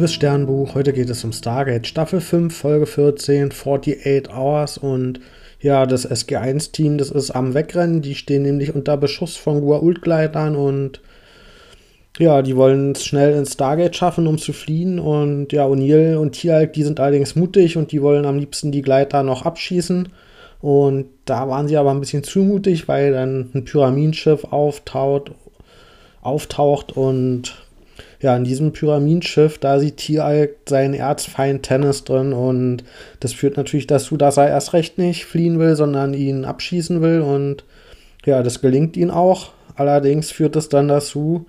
liebes Sternbuch. Heute geht es um Stargate Staffel 5, Folge 14, 48 Hours. Und ja, das SG1-Team, das ist am Wegrennen. Die stehen nämlich unter Beschuss von Gua'uld-Gleitern und ja, die wollen es schnell ins Stargate schaffen, um zu fliehen. Und ja, O'Neill und Tialk, die sind allerdings mutig und die wollen am liebsten die Gleiter noch abschießen. Und da waren sie aber ein bisschen zu mutig, weil dann ein Pyramidenschiff auftaucht, auftaucht und ja, in diesem Pyramidenschiff, da sieht Tialk seinen Erzfeind Tennis drin und das führt natürlich dazu, dass er erst recht nicht fliehen will, sondern ihn abschießen will und ja, das gelingt ihm auch. Allerdings führt es dann dazu,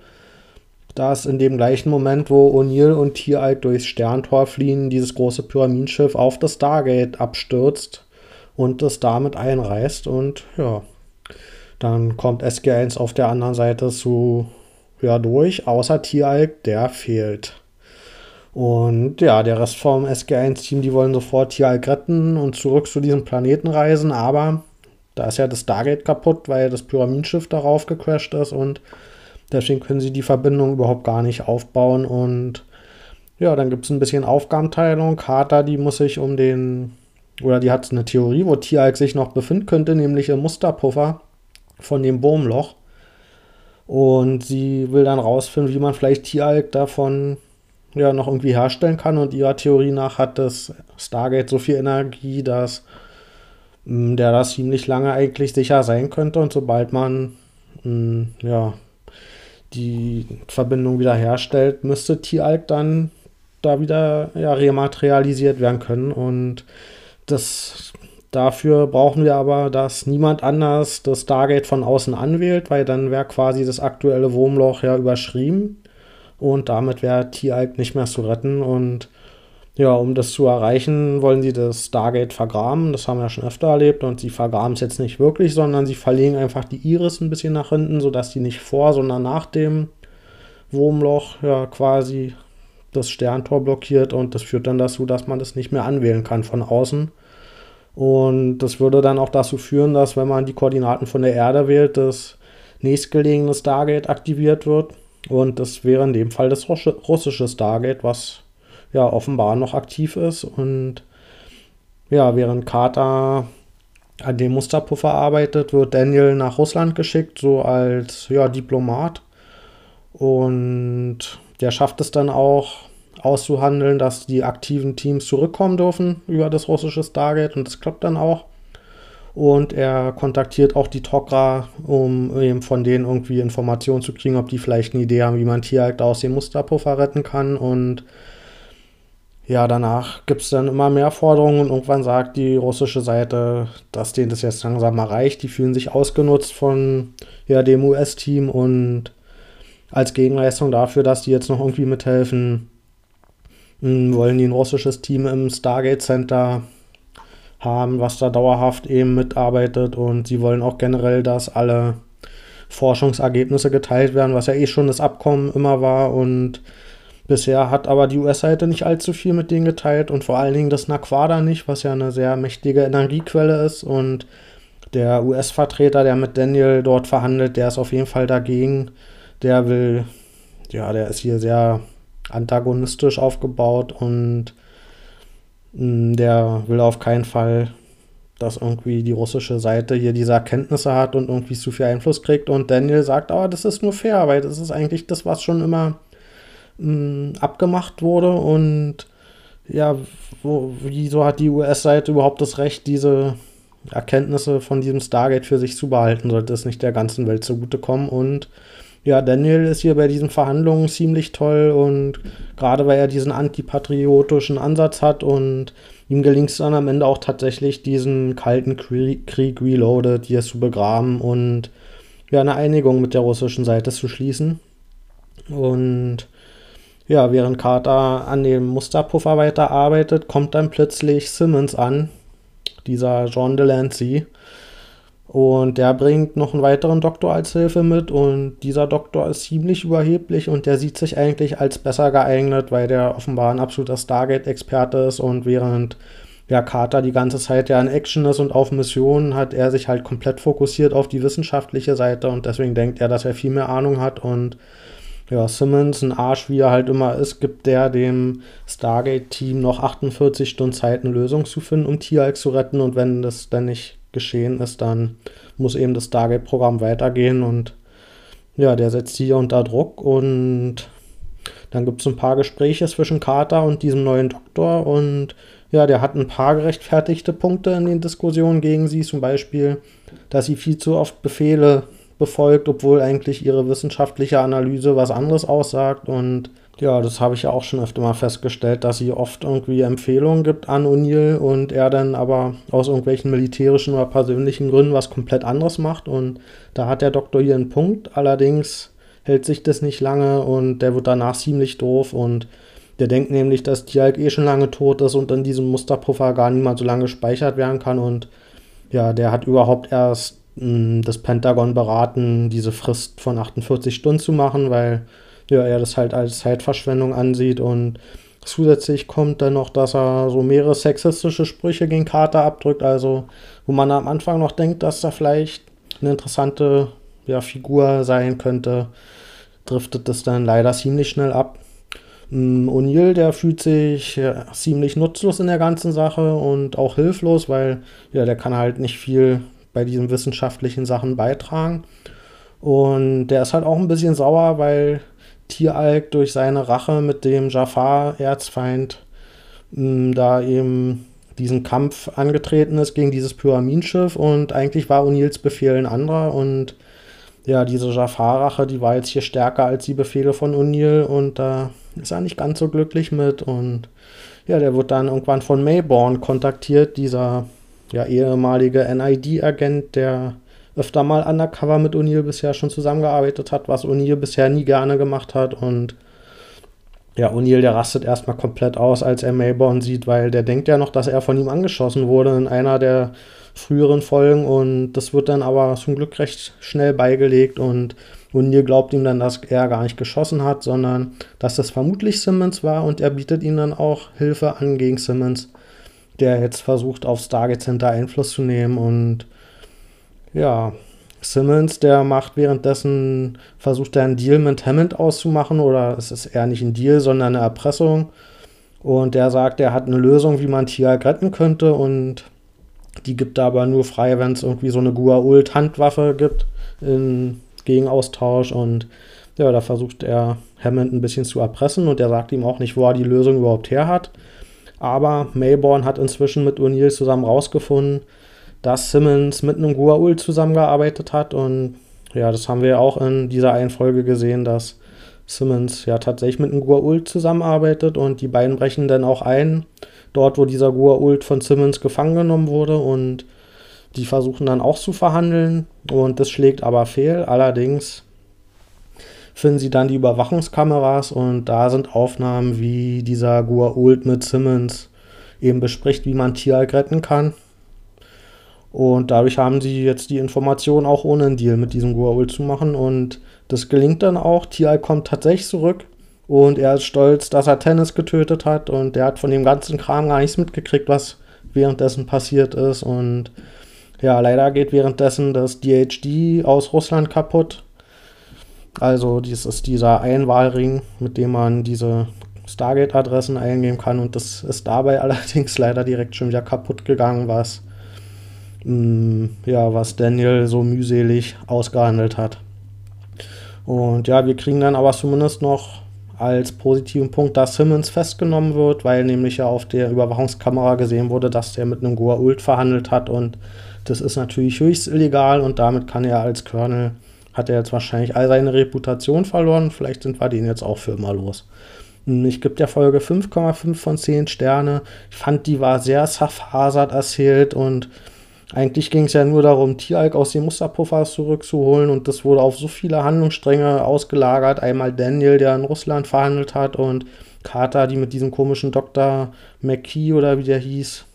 dass in dem gleichen Moment, wo O'Neill und Tialk durchs Sterntor fliehen, dieses große Pyramidenschiff auf das Stargate abstürzt und es damit einreißt und ja, dann kommt SG1 auf der anderen Seite zu ja durch, außer Tieralk, der fehlt. Und ja, der Rest vom SG1-Team, die wollen sofort Tieralk retten und zurück zu diesem Planeten reisen, aber da ist ja das Stargate kaputt, weil das Pyramidenschiff darauf gecrashed ist und deswegen können sie die Verbindung überhaupt gar nicht aufbauen und ja, dann gibt es ein bisschen Aufgabenteilung. Carter, die muss sich um den, oder die hat eine Theorie, wo Tieralk sich noch befinden könnte, nämlich im Musterpuffer von dem Wurmloch. Und sie will dann rausfinden, wie man vielleicht Tieralk davon ja noch irgendwie herstellen kann. Und ihrer Theorie nach hat das Stargate so viel Energie, dass mh, mm, der das ziemlich lange eigentlich sicher sein könnte. Und sobald man mh, mm, ja die Verbindung wieder herstellt, müsste Tieralk dann da wieder ja, rematerialisiert werden können. Und das Dafür brauchen wir aber, dass niemand anders das Stargate von außen anwählt, weil dann wäre quasi das aktuelle Wurmloch ja überschrieben und damit wäre Tieralk nicht mehr zu retten. Und ja, um das zu erreichen, wollen sie das Stargate vergraben. Das haben wir ja schon öfter erlebt und sie vergraben es jetzt nicht wirklich, sondern sie verlegen einfach die Iris ein bisschen nach hinten, sodass die nicht vor, sondern nach dem Wurmloch ja quasi das Sterntor blockiert und das führt dann dazu, dass man das nicht mehr anwählen kann von außen. Und das würde dann auch dazu führen, dass, wenn man die Koordinaten von der Erde wählt, das nächstgelegene Stargate aktiviert wird. Und das wäre in dem Fall das russische Stargate, was ja offenbar noch aktiv ist. Und ja, während Carter an dem Musterpuffer arbeitet, wird Daniel nach Russland geschickt, so als ja, Diplomat. Und der schafft es dann auch, auszuhandeln, dass die aktiven Teams zurückkommen dürfen über das russische Stargate und das klappt dann auch. Und er kontaktiert auch die Tok'ra, um eben von denen irgendwie Informationen zu kriegen, ob die vielleicht eine Idee haben, wie man Tierjagd aus dem Musterpuffer retten kann. Und ja, danach gibt es dann immer mehr Forderungen und irgendwann sagt die russische Seite, dass denen das jetzt langsam mal reicht. Die fühlen sich ausgenutzt von ja, dem US-Team und als Gegenleistung dafür, dass die jetzt noch irgendwie mithelfen, wollen die ein russisches Team im Stargate Center haben, was da dauerhaft eben mitarbeitet und sie wollen auch generell, dass alle Forschungsergebnisse geteilt werden, was ja eh schon das Abkommen immer war und bisher hat aber die US-Seite nicht allzu viel mit denen geteilt und vor allen Dingen das Naquada nicht, was ja eine sehr mächtige Energiequelle ist und der US-Vertreter, der mit Daniel dort verhandelt, der ist auf jeden Fall dagegen. Der will, ja, der ist hier sehr antagonistisch aufgebaut und mh, mm, der will auf keinen Fall, dass irgendwie die russische Seite hier diese Erkenntnisse hat und irgendwie zu viel Einfluss kriegt. Und Daniel sagt, aber das ist nur fair, weil das ist eigentlich das, was schon immer mh, mm, abgemacht wurde. Und ja, wo, wieso hat die US-Seite überhaupt das Recht, diese Erkenntnisse von diesem Stargate für sich zu behalten? Sollte es nicht der ganzen Welt zugutekommen? Und ja, Daniel ist hier bei diesen Verhandlungen ziemlich toll und gerade weil er diesen antipatriotischen Ansatz hat und ihm gelingt es dann am Ende auch tatsächlich, diesen kalten Krieg, Reloaded hier zu begraben und ja, eine Einigung mit der russischen Seite zu schließen. Und ja, während Carter an dem Musterpuffer weiterarbeitet, kommt dann plötzlich Simmons an, dieser John Delancey und der bringt noch einen weiteren Doktor als Hilfe mit und dieser Doktor ist ziemlich überheblich und der sieht sich eigentlich als besser geeignet, weil der offenbar ein absoluter Stargate-Experte ist und während ja, Carter die ganze Zeit ja in Action ist und auf Missionen, hat er sich halt komplett fokussiert auf die wissenschaftliche Seite und deswegen denkt er, dass er viel mehr Ahnung hat und ja, Simmons, ein Arsch, wie er halt immer ist, gibt der dem Stargate-Team noch 48 Stunden Zeit, eine Lösung zu finden, um Tieralk zu retten. Und wenn das dann nicht geschehen ist, dann muss eben das Stargate-Programm weitergehen. Und ja, der setzt hier unter Druck. Und dann gibt es ein paar Gespräche zwischen Carter und diesem neuen Doktor. Und ja, der hat ein paar gerechtfertigte Punkte in den Diskussionen gegen sie. Zum Beispiel, dass sie viel zu oft Befehle befolgt, obwohl eigentlich ihre wissenschaftliche Analyse was anderes aussagt. Und ja, das habe ich ja auch schon öfter mal festgestellt, dass sie oft irgendwie Empfehlungen gibt an O'Neill und er dann aber aus irgendwelchen militärischen oder persönlichen Gründen was komplett anderes macht. Und da hat der Doktor hier einen Punkt. Allerdings hält sich das nicht lange und der wird danach ziemlich doof und der denkt nämlich, dass Tialk eh schon lange tot ist und in diesem Musterpuffer gar niemand so lange gespeichert werden kann und ja, der hat überhaupt erst das Pentagon beraten, diese Frist von 48 Stunden zu machen, weil ja, er das halt als Zeitverschwendung ansieht und zusätzlich kommt dann noch, dass er so mehrere sexistische Sprüche gegen Carter abdrückt, also wo man am Anfang noch denkt, dass er vielleicht eine interessante ja, Figur sein könnte, driftet das dann leider ziemlich schnell ab. O'Neill, der fühlt sich ja, ziemlich nutzlos in der ganzen Sache und auch hilflos, weil ja, der kann halt nicht viel bei diesen wissenschaftlichen Sachen beitragen. Und der ist halt auch ein bisschen sauer, weil Tieralk durch seine Rache mit dem Jafar-Erzfeind hm, da eben diesen Kampf angetreten ist gegen dieses Pyramidenschiff. Und eigentlich war O'Neills Befehl ein anderer. Und ja, diese Jafar-Rache, die war jetzt hier stärker als die Befehle von O'Neill. Und da ist er nicht ganz so glücklich mit. Und ja, der wird dann irgendwann von Mayborn kontaktiert, dieser ja, ehemalige NID-Agent, der öfter mal undercover mit O'Neill bisher schon zusammengearbeitet hat, was O'Neill bisher nie gerne gemacht hat. Und ja, O'Neill, der rastet erstmal komplett aus, als er Mayborn sieht, weil der denkt ja noch, dass er von ihm angeschossen wurde in einer der früheren Folgen und das wird dann aber zum Glück recht schnell beigelegt und O'Neill glaubt ihm dann, dass er gar nicht geschossen hat, sondern dass das vermutlich Simmons war und er bietet ihm dann auch Hilfe an gegen Simmons der jetzt versucht, auf Stargate Center Einfluss zu nehmen. Und ja, Simmons, der macht währenddessen, versucht er einen Deal mit Hammond auszumachen, oder es ist eher nicht ein Deal, sondern eine Erpressung. Und der sagt, er hat eine Lösung, wie man Tiag retten könnte und die gibt er aber nur frei, wenn es irgendwie so eine Gua'uld-Handwaffe gibt in, gegen Austausch. Und ja, da versucht er Hammond ein bisschen zu erpressen und er sagt ihm auch nicht, wo er die Lösung überhaupt her hat. Aber Mayborn hat inzwischen mit O'Neill zusammen rausgefunden, dass Simmons mit einem Gua'uld zusammengearbeitet hat. Und ja, das haben wir auch in dieser einen Folge gesehen, dass Simmons ja tatsächlich mit einem Gua'uld zusammenarbeitet und die beiden brechen dann auch ein, dort wo dieser Gua'uld von Simmons gefangen genommen wurde und die versuchen dann auch zu verhandeln und das schlägt aber fehl. Allerdings finden sie dann die Überwachungskameras und da sind Aufnahmen, wie dieser Gua'uld mit Simmons eben bespricht, wie man Tialk retten kann. Und dadurch haben sie jetzt die Information auch ohne einen Deal mit diesem Gua'uld zu machen. Und das gelingt dann auch. Tialk kommt tatsächlich zurück. Und er ist stolz, dass er Tennis getötet hat. Und der hat von dem ganzen Kram gar nichts mitgekriegt, was währenddessen passiert ist. Und ja, leider geht währenddessen das DHD aus Russland kaputt. Also dies ist dieser Einwahlring, mit dem man diese Stargate-Adressen eingeben kann. Und das ist dabei allerdings leider direkt schon wieder kaputt gegangen, was, ja, was Daniel so mühselig ausgehandelt hat. Und ja, wir kriegen dann aber zumindest noch als positiven Punkt, dass Simmons festgenommen wird, weil nämlich ja auf der Überwachungskamera gesehen wurde, dass der mit einem Goa Ult verhandelt hat und das ist natürlich höchst illegal und damit kann er als Colonel hat er jetzt wahrscheinlich all seine Reputation verloren. Vielleicht sind wir den jetzt auch für immer los. Hm, ich gebe der Folge 5,5 von 10 Sterne. Ich fand, die war sehr zerfasert erzählt und eigentlich ging es ja nur darum, Tieralk aus dem Musterpuffer zurückzuholen und das wurde auf so viele Handlungsstränge ausgelagert. Einmal Daniel, der in Russland verhandelt hat und Carter, die mit diesem komischen Dr. McKee oder wie der hieß,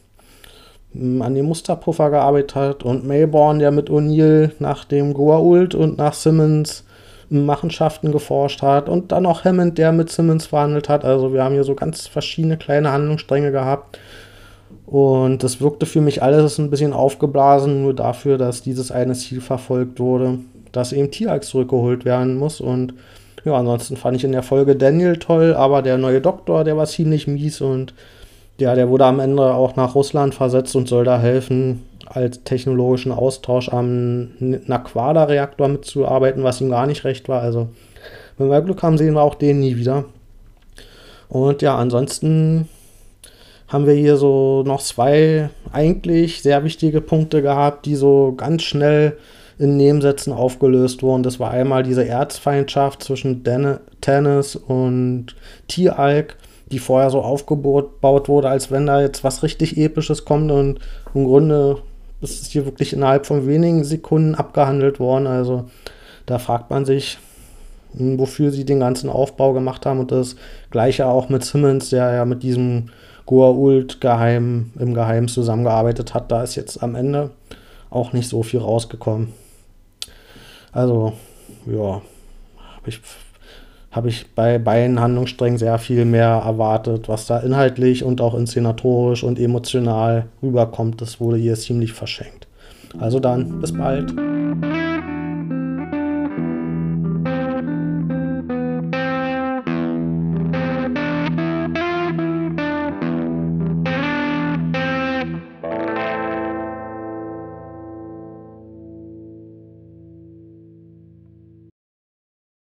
an dem Musterpuffer gearbeitet hat und Mayborn, der mit O'Neill nach dem Goa'uld und nach Simmons Machenschaften geforscht hat und dann noch Hammond, der mit Simmons verhandelt hat. Also wir haben hier so ganz verschiedene kleine Handlungsstränge gehabt. Und das wirkte für mich alles ein bisschen aufgeblasen, nur dafür, dass dieses eine Ziel verfolgt wurde, dass eben Tierachs zurückgeholt werden muss. Und Ja, ansonsten fand ich in der Folge Daniel toll, aber der neue Doktor, der war ziemlich mies und ja, der wurde am Ende auch nach Russland versetzt und soll da helfen, als technologischen Austausch am Naquada-Reaktor mitzuarbeiten, was ihm gar nicht recht war. Also, wenn wir Glück haben, sehen wir auch den nie wieder. Und ja, ansonsten haben wir hier so noch zwei eigentlich sehr wichtige Punkte gehabt, die so ganz schnell in Nebensätzen aufgelöst wurden. Das war einmal diese Erzfeindschaft zwischen Tennis und T-Alk, die vorher so aufgebaut wurde, als wenn da jetzt was richtig Episches kommt und im Grunde ist es hier wirklich innerhalb von wenigen Sekunden abgehandelt worden. Also da fragt man sich, hm, wofür sie den ganzen Aufbau gemacht haben und das gleiche auch mit Simmons, der ja mit diesem Goa'uld geheim, im Geheimen zusammengearbeitet hat. Da ist jetzt am Ende auch nicht so viel rausgekommen. Also, ja, habe ich, hab ich bei beiden Handlungssträngen sehr viel mehr erwartet, was da inhaltlich und auch inszenatorisch und emotional rüberkommt. Das wurde hier ziemlich verschenkt. Also dann, bis bald.